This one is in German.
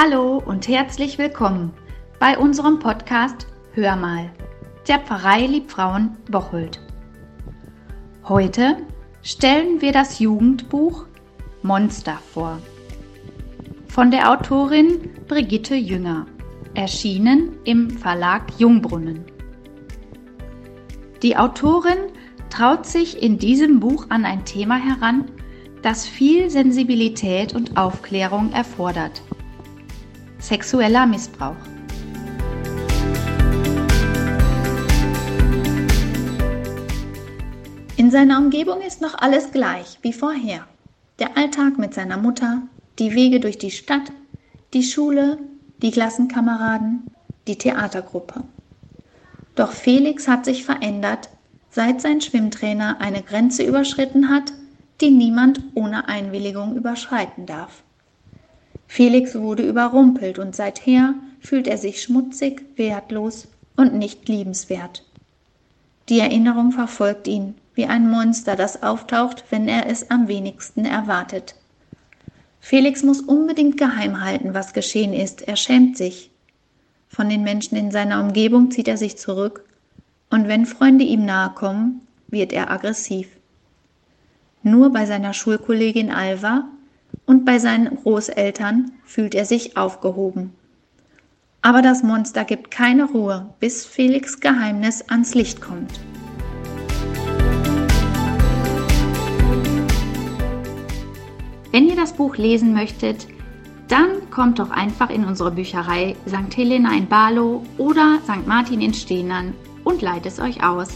Hallo und herzlich willkommen bei unserem Podcast Hör mal, der Pfarrei Liebfrauen Bocholt. Heute stellen wir das Jugendbuch Monster vor. Von der Autorin Brigitte Jünger, erschienen im Verlag Jungbrunnen. Die Autorin traut sich in diesem Buch an ein Thema heran, das viel Sensibilität und Aufklärung erfordert. Sexueller Missbrauch. In seiner Umgebung ist noch alles gleich wie vorher. Der Alltag mit seiner Mutter, die Wege durch die Stadt, die Schule, die Klassenkameraden, die Theatergruppe. Doch Felix hat sich verändert, seit sein Schwimmtrainer eine Grenze überschritten hat, die niemand ohne Einwilligung überschreiten darf. Felix wurde überrumpelt und seither fühlt er sich schmutzig, wertlos und nicht liebenswert. Die Erinnerung verfolgt ihn wie ein Monster, das auftaucht, wenn er es am wenigsten erwartet. Felix muss unbedingt geheim halten, was geschehen ist. Er schämt sich. Von den Menschen in seiner Umgebung zieht er sich zurück und wenn Freunde ihm nahe kommen, wird er aggressiv. Nur bei seiner Schulkollegin Alva und bei seinen Großeltern fühlt er sich aufgehoben. Aber das Monster gibt keine Ruhe, bis Felix Geheimnis ans Licht kommt. Wenn ihr das Buch lesen möchtet, dann kommt doch einfach in unsere Bücherei St. Helena in Barlow oder St. Martin in Stehnern und leiht es euch aus.